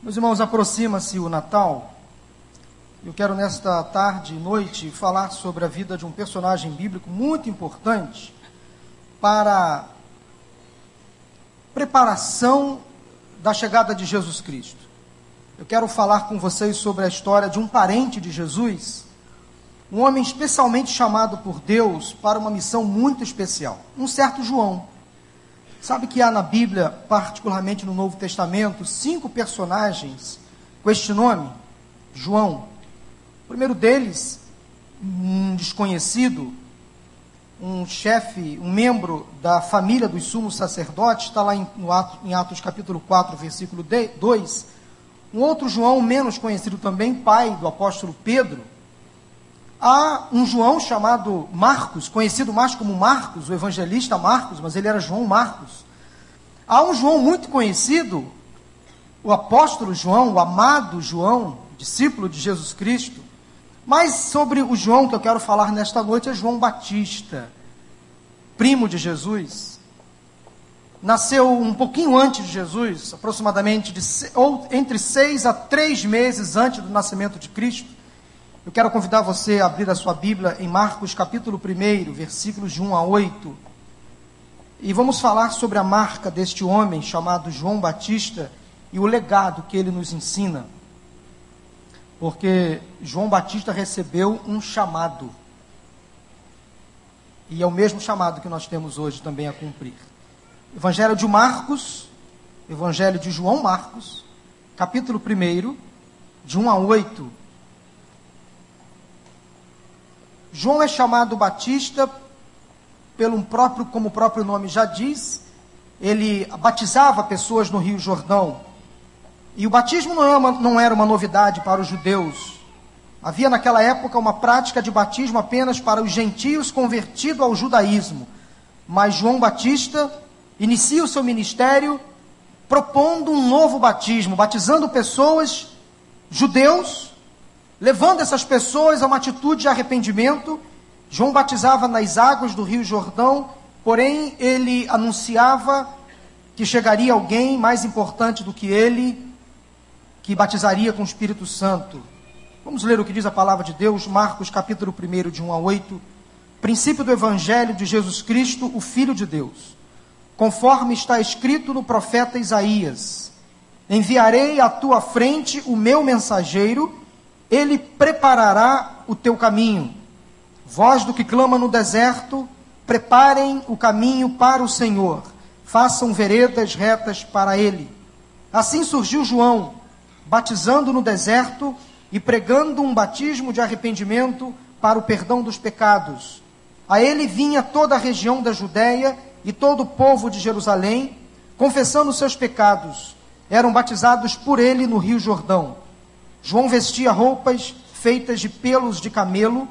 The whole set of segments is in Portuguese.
Meus irmãos, aproxima-se o Natal. Eu quero nesta tarde e noite falar sobre a vida de um personagem bíblico muito importante para preparação da chegada de Jesus Cristo. Eu quero falar com vocês sobre a história de um parente de Jesus, um homem especialmente chamado por Deus para uma missão muito especial, um certo João. Sabe que há na Bíblia, particularmente no Novo Testamento, cinco personagens com este nome? João. O primeiro deles, um desconhecido, um chefe, um membro da família dos sumos sacerdotes, está lá em, Atos, em Atos capítulo 4, versículo 2. Um outro João, menos conhecido também, pai do apóstolo Pedro. Há um João chamado Marcos, conhecido mais como Marcos, o evangelista Marcos, mas ele era João Marcos. Há um João muito conhecido, o apóstolo João, o amado João, discípulo de Jesus Cristo. Mas sobre o João que eu quero falar nesta noite é João Batista, primo de Jesus. Nasceu um pouquinho antes de Jesus, aproximadamente de, ou entre seis a três meses antes do nascimento de Cristo. Eu quero convidar você a abrir a sua Bíblia em Marcos capítulo 1, versículos de 1 a 8. E vamos falar sobre a marca deste homem chamado João Batista e o legado que ele nos ensina. Porque João Batista recebeu um chamado. E é o mesmo chamado que nós temos hoje também a cumprir. Evangelho de Marcos, Evangelho de João Marcos, capítulo 1, de 1 a 8. João é chamado Batista pelo próprio, como o próprio nome já diz, ele batizava pessoas no Rio Jordão. E o batismo não, é uma, não era uma novidade para os judeus. Havia naquela época uma prática de batismo apenas para os gentios convertidos ao judaísmo. Mas João Batista inicia o seu ministério propondo um novo batismo, batizando pessoas, judeus, levando essas pessoas a uma atitude de arrependimento. João batizava nas águas do Rio Jordão, porém ele anunciava que chegaria alguém mais importante do que ele, que batizaria com o Espírito Santo. Vamos ler o que diz a palavra de Deus, Marcos capítulo 1, de 1 a 8. Princípio do Evangelho de Jesus Cristo, o Filho de Deus. Conforme está escrito no profeta Isaías: Enviarei à tua frente o meu mensageiro ele preparará o teu caminho. Vós do que clama no deserto, preparem o caminho para o Senhor, façam veredas retas para ele. Assim surgiu João, batizando no deserto e pregando um batismo de arrependimento para o perdão dos pecados. A ele vinha toda a região da Judéia e todo o povo de Jerusalém, confessando seus pecados. Eram batizados por ele no Rio Jordão. João vestia roupas feitas de pelos de camelo,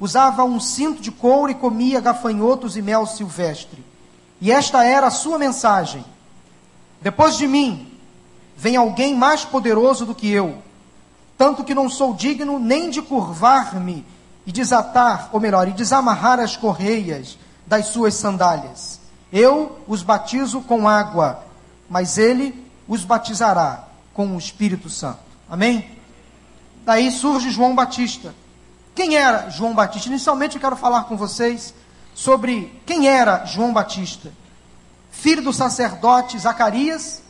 usava um cinto de couro e comia gafanhotos e mel silvestre. E esta era a sua mensagem: Depois de mim vem alguém mais poderoso do que eu, tanto que não sou digno nem de curvar-me e desatar, ou melhor, e desamarrar as correias das suas sandálias. Eu os batizo com água, mas ele os batizará com o Espírito Santo. Amém? Daí surge João Batista. Quem era João Batista? Inicialmente eu quero falar com vocês sobre quem era João Batista. Filho do sacerdote Zacarias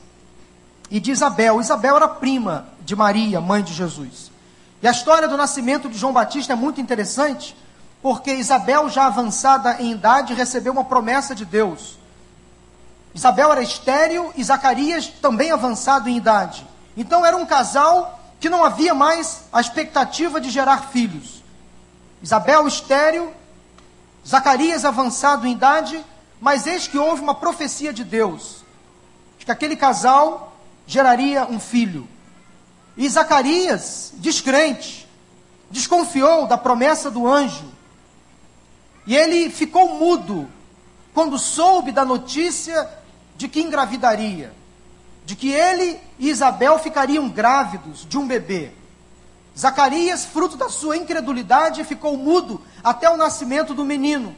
e de Isabel. Isabel era prima de Maria, mãe de Jesus. E a história do nascimento de João Batista é muito interessante, porque Isabel, já avançada em idade, recebeu uma promessa de Deus. Isabel era estéril e Zacarias também avançado em idade. Então era um casal que não havia mais a expectativa de gerar filhos. Isabel estéril, Zacarias avançado em idade, mas eis que houve uma profecia de Deus, de que aquele casal geraria um filho. E Zacarias, descrente, desconfiou da promessa do anjo. E ele ficou mudo quando soube da notícia de que engravidaria de que ele e Isabel ficariam grávidos de um bebê. Zacarias, fruto da sua incredulidade, ficou mudo até o nascimento do menino.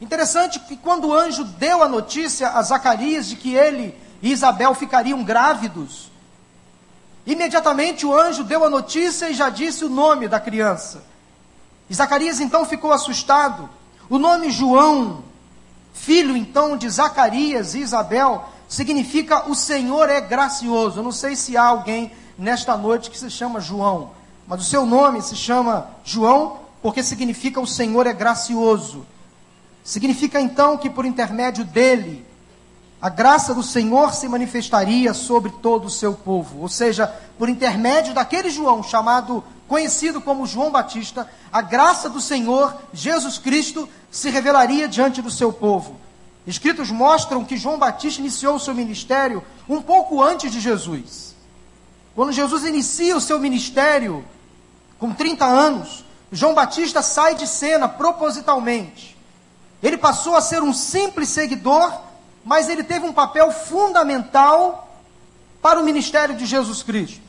Interessante que quando o anjo deu a notícia a Zacarias de que ele e Isabel ficariam grávidos, Imediatamente o anjo deu a notícia e já disse o nome da criança. E Zacarias então ficou assustado. O nome João, filho então de Zacarias e Isabel, significa o Senhor é gracioso. Eu não sei se há alguém nesta noite que se chama João, mas o seu nome se chama João porque significa o Senhor é gracioso. Significa então que por intermédio dele, a graça do Senhor se manifestaria sobre todo o seu povo. Ou seja, por intermédio daquele João, chamado, conhecido como João Batista, a graça do Senhor, Jesus Cristo, se revelaria diante do seu povo. Escritos mostram que João Batista iniciou o seu ministério um pouco antes de Jesus. Quando Jesus inicia o seu ministério, com 30 anos, João Batista sai de cena propositalmente. Ele passou a ser um simples seguidor mas ele teve um papel fundamental para o ministério de Jesus Cristo.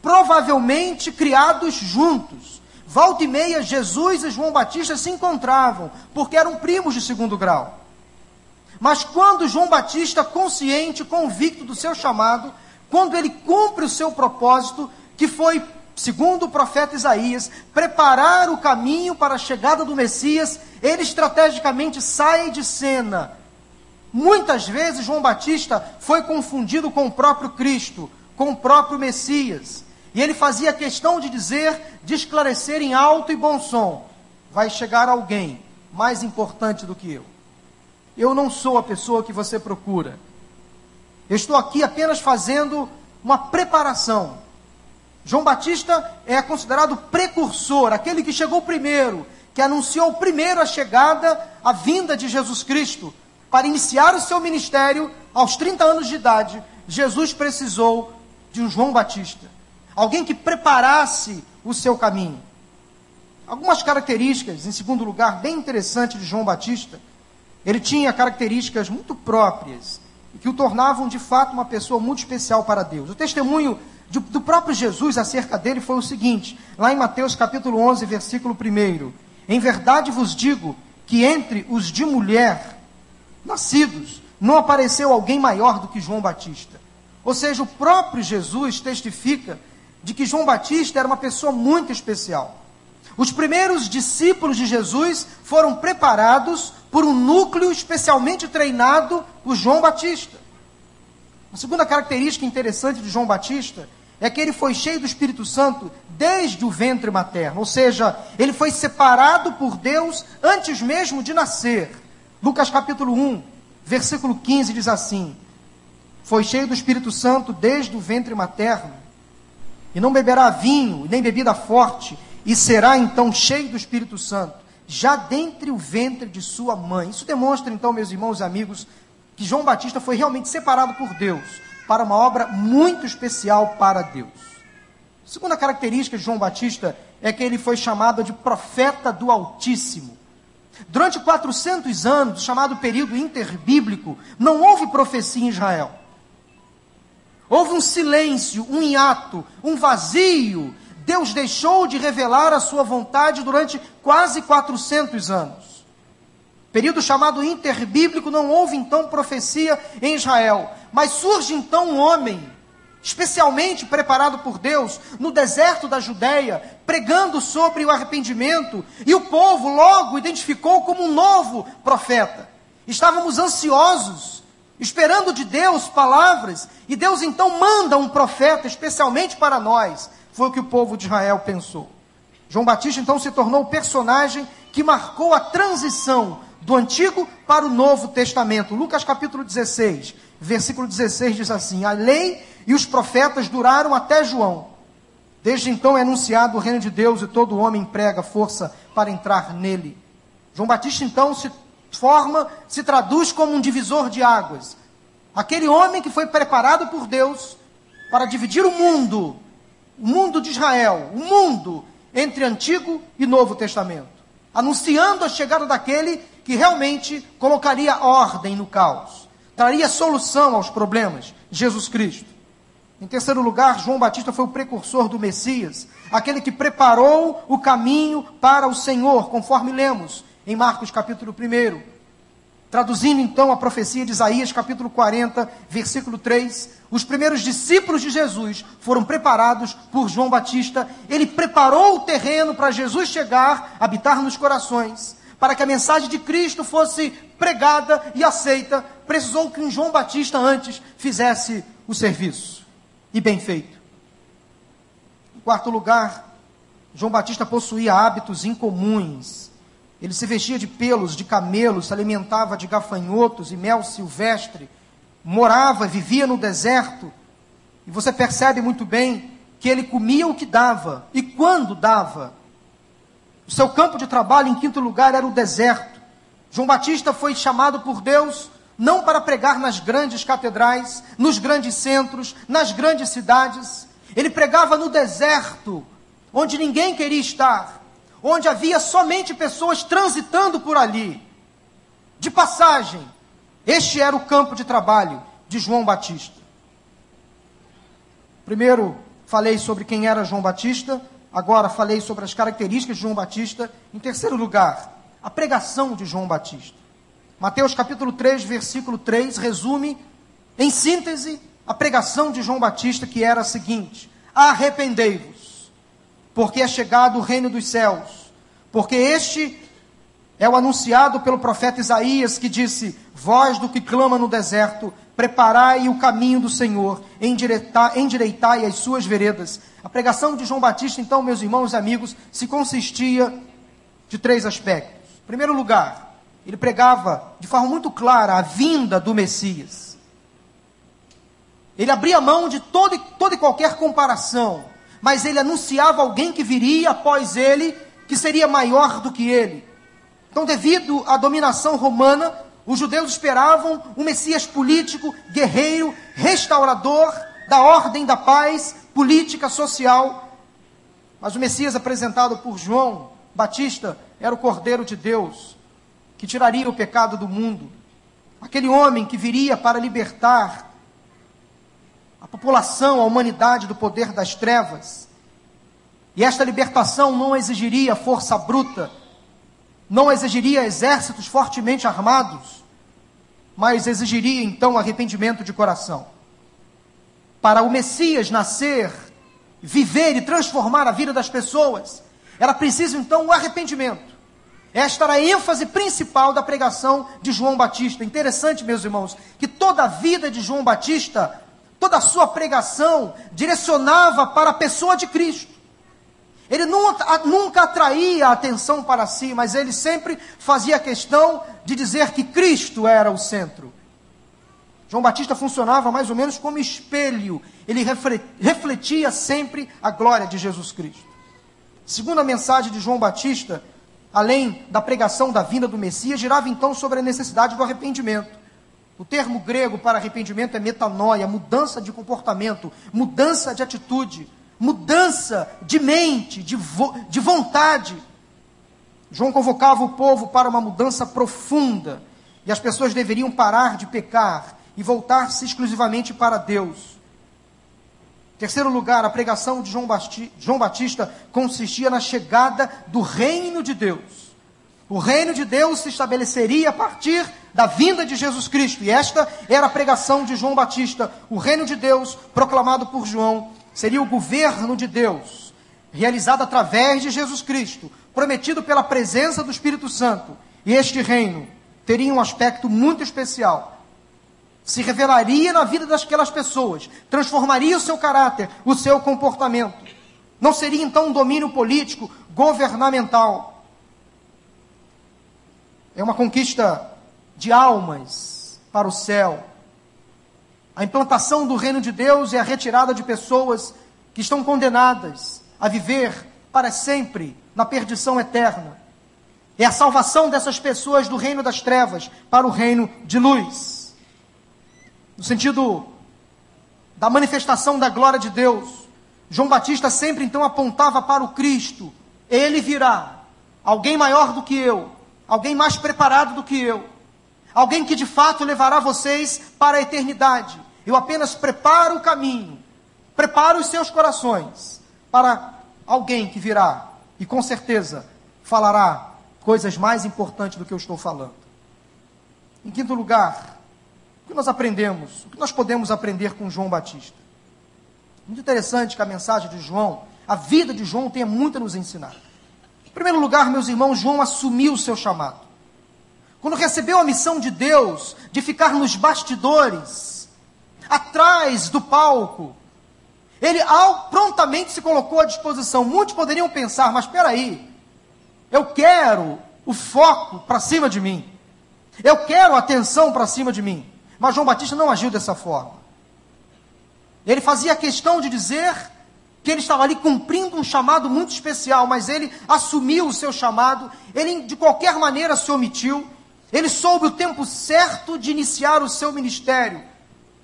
Provavelmente criados juntos. Volta e meia, Jesus e João Batista se encontravam, porque eram primos de segundo grau. Mas quando João Batista, consciente, convicto do seu chamado, quando ele cumpre o seu propósito, que foi, segundo o profeta Isaías, preparar o caminho para a chegada do Messias, ele estrategicamente sai de cena Muitas vezes João Batista foi confundido com o próprio Cristo, com o próprio Messias. E ele fazia questão de dizer, de esclarecer em alto e bom som: vai chegar alguém mais importante do que eu. Eu não sou a pessoa que você procura. Eu estou aqui apenas fazendo uma preparação. João Batista é considerado precursor, aquele que chegou primeiro, que anunciou primeiro a chegada, a vinda de Jesus Cristo para iniciar o seu ministério aos 30 anos de idade, Jesus precisou de um João Batista, alguém que preparasse o seu caminho. Algumas características, em segundo lugar, bem interessantes de João Batista. Ele tinha características muito próprias que o tornavam de fato uma pessoa muito especial para Deus. O testemunho de, do próprio Jesus acerca dele foi o seguinte, lá em Mateus capítulo 11, versículo 1: Em verdade vos digo que entre os de mulher nascidos, não apareceu alguém maior do que João Batista. Ou seja, o próprio Jesus testifica de que João Batista era uma pessoa muito especial. Os primeiros discípulos de Jesus foram preparados por um núcleo especialmente treinado por João Batista. A segunda característica interessante de João Batista é que ele foi cheio do Espírito Santo desde o ventre materno, ou seja, ele foi separado por Deus antes mesmo de nascer. Lucas capítulo 1, versículo 15 diz assim: Foi cheio do Espírito Santo desde o ventre materno, e não beberá vinho, nem bebida forte, e será então cheio do Espírito Santo, já dentre o ventre de sua mãe. Isso demonstra então, meus irmãos e amigos, que João Batista foi realmente separado por Deus para uma obra muito especial para Deus. A segunda característica de João Batista é que ele foi chamado de profeta do Altíssimo. Durante 400 anos, chamado período interbíblico, não houve profecia em Israel. Houve um silêncio, um hiato, um vazio. Deus deixou de revelar a sua vontade durante quase 400 anos. Período chamado interbíblico, não houve então profecia em Israel. Mas surge então um homem especialmente preparado por Deus, no deserto da Judéia, pregando sobre o arrependimento, e o povo logo identificou como um novo profeta. Estávamos ansiosos, esperando de Deus palavras, e Deus então manda um profeta especialmente para nós. Foi o que o povo de Israel pensou. João Batista então se tornou o personagem que marcou a transição do Antigo para o Novo Testamento. Lucas capítulo 16, versículo 16 diz assim: A lei e os profetas duraram até João. Desde então é anunciado o reino de Deus e todo homem emprega força para entrar nele. João Batista então se forma, se traduz como um divisor de águas. Aquele homem que foi preparado por Deus para dividir o mundo, o mundo de Israel, o mundo entre Antigo e Novo Testamento, anunciando a chegada daquele que realmente colocaria ordem no caos, traria solução aos problemas, Jesus Cristo. Em terceiro lugar, João Batista foi o precursor do Messias, aquele que preparou o caminho para o Senhor, conforme lemos em Marcos capítulo 1. Traduzindo então a profecia de Isaías, capítulo 40, versículo 3, os primeiros discípulos de Jesus foram preparados por João Batista. Ele preparou o terreno para Jesus chegar, habitar nos corações, para que a mensagem de Cristo fosse pregada e aceita. Precisou que um João Batista antes fizesse o serviço. E bem feito. Em quarto lugar, João Batista possuía hábitos incomuns ele se vestia de pelos de camelos, se alimentava de gafanhotos e mel silvestre, morava, vivia no deserto. E você percebe muito bem que ele comia o que dava e quando dava. O seu campo de trabalho, em quinto lugar, era o deserto. João Batista foi chamado por Deus não para pregar nas grandes catedrais, nos grandes centros, nas grandes cidades. Ele pregava no deserto, onde ninguém queria estar onde havia somente pessoas transitando por ali, de passagem. Este era o campo de trabalho de João Batista. Primeiro falei sobre quem era João Batista, agora falei sobre as características de João Batista. Em terceiro lugar, a pregação de João Batista. Mateus capítulo 3, versículo 3 resume, em síntese, a pregação de João Batista, que era a seguinte: Arrependei-vos porque é chegado o reino dos céus. Porque este é o anunciado pelo profeta Isaías, que disse: Voz do que clama no deserto, preparai o caminho do Senhor, endireitai, as suas veredas. A pregação de João Batista, então, meus irmãos e amigos, se consistia de três aspectos. Em primeiro lugar, ele pregava de forma muito clara a vinda do Messias. Ele abria mão de toda e qualquer comparação mas ele anunciava alguém que viria após ele, que seria maior do que ele. Então, devido à dominação romana, os judeus esperavam um Messias político, guerreiro, restaurador da ordem da paz, política, social. Mas o Messias apresentado por João Batista era o Cordeiro de Deus, que tiraria o pecado do mundo. Aquele homem que viria para libertar a população, a humanidade do poder das trevas. E esta libertação não exigiria força bruta, não exigiria exércitos fortemente armados, mas exigiria então arrependimento de coração. Para o Messias nascer, viver e transformar a vida das pessoas, era preciso então o arrependimento. Esta era a ênfase principal da pregação de João Batista. Interessante, meus irmãos, que toda a vida de João Batista toda a sua pregação direcionava para a pessoa de Cristo. Ele nunca, nunca atraía a atenção para si, mas ele sempre fazia questão de dizer que Cristo era o centro. João Batista funcionava mais ou menos como espelho, ele refletia sempre a glória de Jesus Cristo. Segunda mensagem de João Batista, além da pregação da vinda do Messias, girava então sobre a necessidade do arrependimento. O termo grego para arrependimento é metanoia, mudança de comportamento, mudança de atitude, mudança de mente, de, vo de vontade. João convocava o povo para uma mudança profunda, e as pessoas deveriam parar de pecar e voltar-se exclusivamente para Deus. Terceiro lugar, a pregação de João Batista consistia na chegada do reino de Deus. O reino de Deus se estabeleceria a partir da vinda de Jesus Cristo. E esta era a pregação de João Batista. O reino de Deus, proclamado por João, seria o governo de Deus, realizado através de Jesus Cristo, prometido pela presença do Espírito Santo. E este reino teria um aspecto muito especial. Se revelaria na vida daquelas pessoas, transformaria o seu caráter, o seu comportamento. Não seria então um domínio político, governamental é uma conquista de almas para o céu. A implantação do reino de Deus é a retirada de pessoas que estão condenadas a viver para sempre na perdição eterna. É a salvação dessas pessoas do reino das trevas para o reino de luz. No sentido da manifestação da glória de Deus, João Batista sempre então apontava para o Cristo. Ele virá, alguém maior do que eu, alguém mais preparado do que eu, alguém que de fato levará vocês para a eternidade. Eu apenas preparo o caminho, preparo os seus corações para alguém que virá e com certeza falará coisas mais importantes do que eu estou falando. Em quinto lugar, o que nós aprendemos? O que nós podemos aprender com João Batista? Muito interessante que a mensagem de João, a vida de João, tenha muito a nos ensinar. Primeiro lugar, meus irmãos, João assumiu o seu chamado. Quando recebeu a missão de Deus de ficar nos bastidores, atrás do palco, ele prontamente se colocou à disposição. Muitos poderiam pensar, mas espera aí, eu quero o foco para cima de mim. Eu quero a atenção para cima de mim. Mas João Batista não agiu dessa forma. Ele fazia questão de dizer que ele estava ali cumprindo um chamado muito especial, mas ele assumiu o seu chamado, ele de qualquer maneira se omitiu, ele soube o tempo certo de iniciar o seu ministério.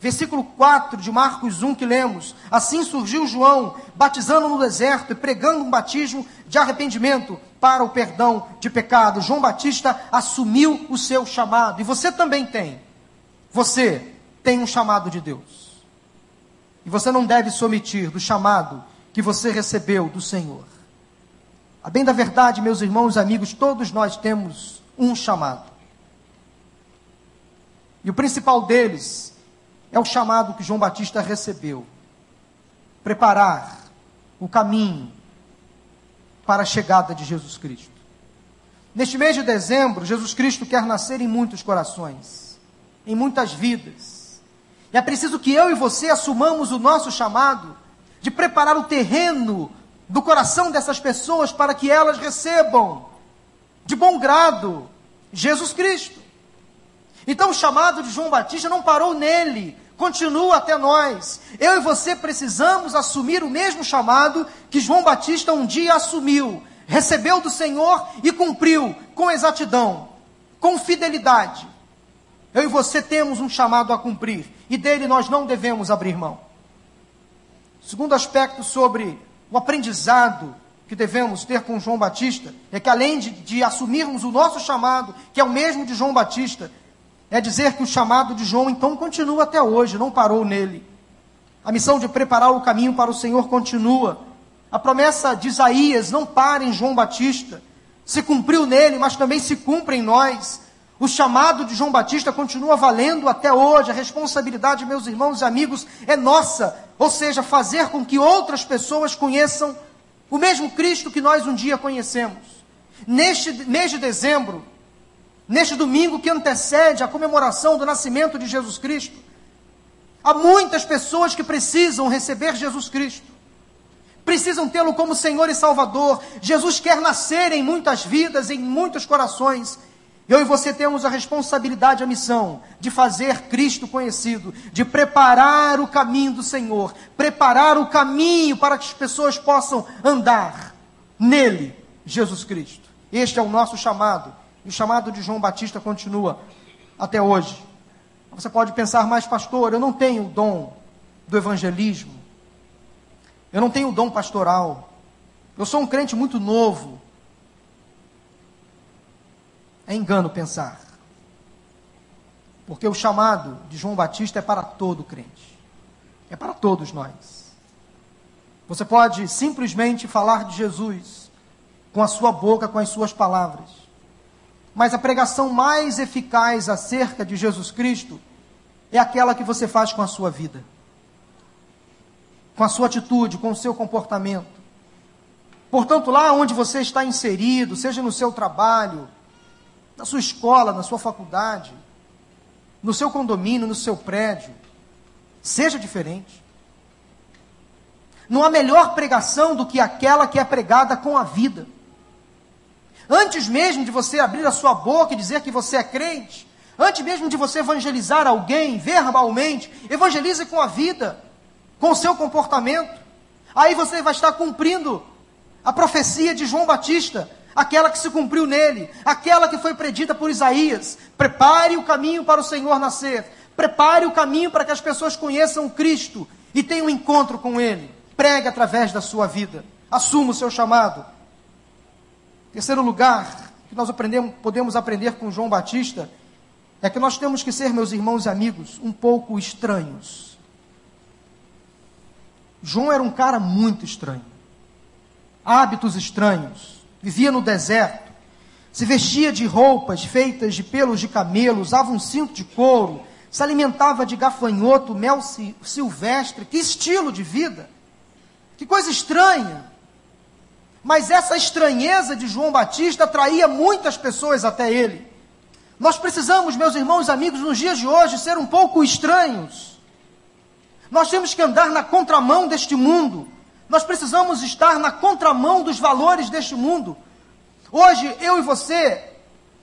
Versículo 4 de Marcos 1 que lemos: Assim surgiu João, batizando no deserto e pregando um batismo de arrependimento para o perdão de pecado. João Batista assumiu o seu chamado, e você também tem. Você tem um chamado de Deus. E você não deve se omitir do chamado que você recebeu do Senhor. A bem da verdade, meus irmãos e amigos, todos nós temos um chamado. E o principal deles é o chamado que João Batista recebeu: preparar o caminho para a chegada de Jesus Cristo. Neste mês de dezembro, Jesus Cristo quer nascer em muitos corações, em muitas vidas. É preciso que eu e você assumamos o nosso chamado de preparar o terreno do coração dessas pessoas para que elas recebam de bom grado Jesus Cristo. Então o chamado de João Batista não parou nele, continua até nós. Eu e você precisamos assumir o mesmo chamado que João Batista um dia assumiu, recebeu do Senhor e cumpriu com exatidão, com fidelidade. Eu e você temos um chamado a cumprir e dele nós não devemos abrir mão. Segundo aspecto sobre o aprendizado que devemos ter com João Batista é que além de, de assumirmos o nosso chamado, que é o mesmo de João Batista, é dizer que o chamado de João então continua até hoje, não parou nele. A missão de preparar o caminho para o Senhor continua. A promessa de Isaías não para em João Batista. Se cumpriu nele, mas também se cumpre em nós. O chamado de João Batista continua valendo até hoje. A responsabilidade, meus irmãos e amigos, é nossa. Ou seja, fazer com que outras pessoas conheçam o mesmo Cristo que nós um dia conhecemos. Neste mês de dezembro, neste domingo que antecede a comemoração do nascimento de Jesus Cristo. Há muitas pessoas que precisam receber Jesus Cristo, precisam tê-lo como Senhor e Salvador. Jesus quer nascer em muitas vidas, em muitos corações. Eu e você temos a responsabilidade, a missão de fazer Cristo conhecido, de preparar o caminho do Senhor, preparar o caminho para que as pessoas possam andar nele, Jesus Cristo. Este é o nosso chamado e o chamado de João Batista continua até hoje. Você pode pensar, mas pastor, eu não tenho o dom do evangelismo. Eu não tenho o dom pastoral. Eu sou um crente muito novo. É engano pensar. Porque o chamado de João Batista é para todo crente. É para todos nós. Você pode simplesmente falar de Jesus com a sua boca, com as suas palavras. Mas a pregação mais eficaz acerca de Jesus Cristo é aquela que você faz com a sua vida, com a sua atitude, com o seu comportamento. Portanto, lá onde você está inserido, seja no seu trabalho, na sua escola, na sua faculdade, no seu condomínio, no seu prédio, seja diferente. Não há melhor pregação do que aquela que é pregada com a vida. Antes mesmo de você abrir a sua boca e dizer que você é crente, antes mesmo de você evangelizar alguém verbalmente, evangelize com a vida, com o seu comportamento. Aí você vai estar cumprindo a profecia de João Batista, aquela que se cumpriu nele, aquela que foi predita por Isaías. Prepare o caminho para o Senhor nascer. Prepare o caminho para que as pessoas conheçam Cristo e tenham um encontro com Ele. Pregue através da sua vida. Assuma o seu chamado. Terceiro lugar que nós podemos aprender com João Batista é que nós temos que ser, meus irmãos e amigos, um pouco estranhos. João era um cara muito estranho. Hábitos estranhos. Vivia no deserto. se vestia de roupas feitas de pelos de camelo, usava um cinto de couro, se alimentava de gafanhoto, mel silvestre. Que estilo de vida! Que coisa estranha! Mas essa estranheza de João Batista atraía muitas pessoas até ele. Nós precisamos, meus irmãos e amigos, nos dias de hoje, ser um pouco estranhos. Nós temos que andar na contramão deste mundo. Nós precisamos estar na contramão dos valores deste mundo. Hoje, eu e você,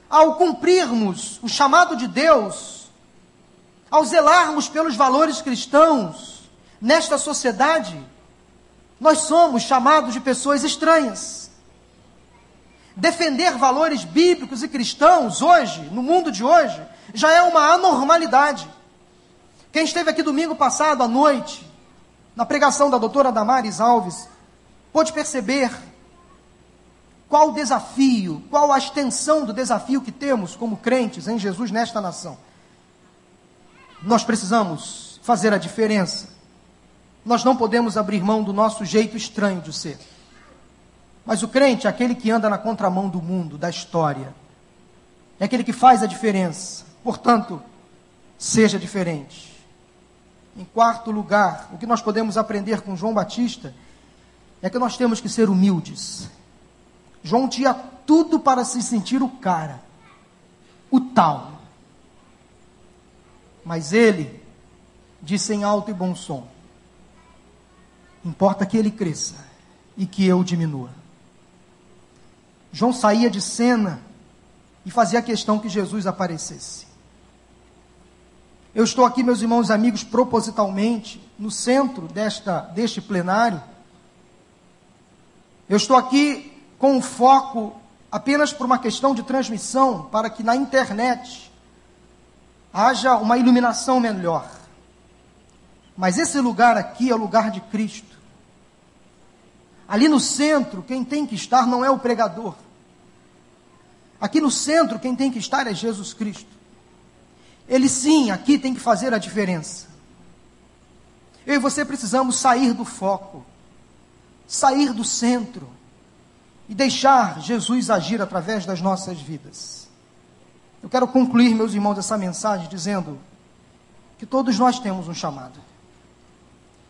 ao cumprirmos o chamado de Deus, ao zelarmos pelos valores cristãos nesta sociedade, nós somos chamados de pessoas estranhas. Defender valores bíblicos e cristãos hoje, no mundo de hoje, já é uma anormalidade. Quem esteve aqui domingo passado à noite, na pregação da doutora Damares Alves, pôde perceber qual o desafio, qual a extensão do desafio que temos como crentes em Jesus nesta nação. Nós precisamos fazer a diferença nós não podemos abrir mão do nosso jeito estranho de ser. Mas o crente é aquele que anda na contramão do mundo, da história. É aquele que faz a diferença. Portanto, seja diferente. Em quarto lugar, o que nós podemos aprender com João Batista é que nós temos que ser humildes. João tinha tudo para se sentir o cara, o tal. Mas ele disse em alto e bom som: Importa que ele cresça e que eu diminua. João saía de cena e fazia questão que Jesus aparecesse. Eu estou aqui, meus irmãos e amigos, propositalmente, no centro desta, deste plenário. Eu estou aqui com um foco apenas por uma questão de transmissão, para que na internet haja uma iluminação melhor. Mas esse lugar aqui é o lugar de Cristo. Ali no centro, quem tem que estar não é o pregador. Aqui no centro, quem tem que estar é Jesus Cristo. Ele sim, aqui tem que fazer a diferença. Eu e você precisamos sair do foco, sair do centro e deixar Jesus agir através das nossas vidas. Eu quero concluir, meus irmãos, essa mensagem dizendo que todos nós temos um chamado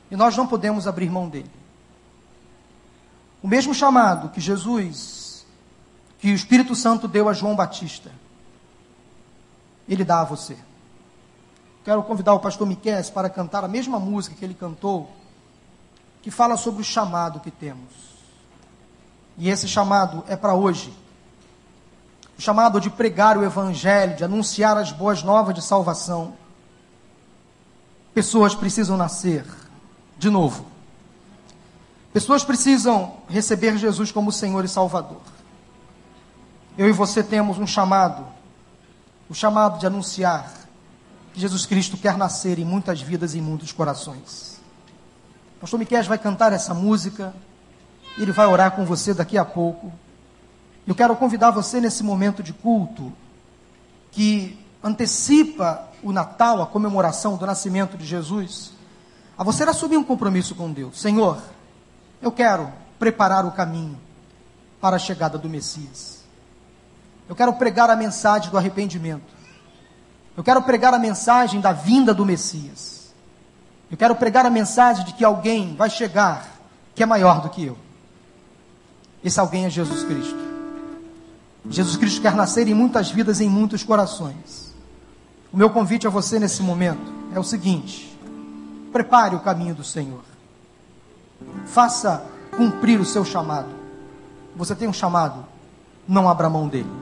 e nós não podemos abrir mão dele. O mesmo chamado que Jesus, que o Espírito Santo deu a João Batista, ele dá a você. Quero convidar o pastor Miquel para cantar a mesma música que ele cantou, que fala sobre o chamado que temos. E esse chamado é para hoje. O chamado de pregar o evangelho, de anunciar as boas novas de salvação. Pessoas precisam nascer de novo. Pessoas precisam receber Jesus como Senhor e Salvador. Eu e você temos um chamado, o chamado de anunciar que Jesus Cristo quer nascer em muitas vidas e em muitos corações. Pastor Miquel vai cantar essa música, ele vai orar com você daqui a pouco. Eu quero convidar você nesse momento de culto que antecipa o Natal, a comemoração do nascimento de Jesus, a você assumir um compromisso com Deus. Senhor, eu quero preparar o caminho para a chegada do Messias. Eu quero pregar a mensagem do arrependimento. Eu quero pregar a mensagem da vinda do Messias. Eu quero pregar a mensagem de que alguém vai chegar que é maior do que eu. Esse alguém é Jesus Cristo. Jesus Cristo quer nascer em muitas vidas, em muitos corações. O meu convite a você nesse momento é o seguinte: prepare o caminho do Senhor. Faça cumprir o seu chamado. Você tem um chamado, não abra mão dele.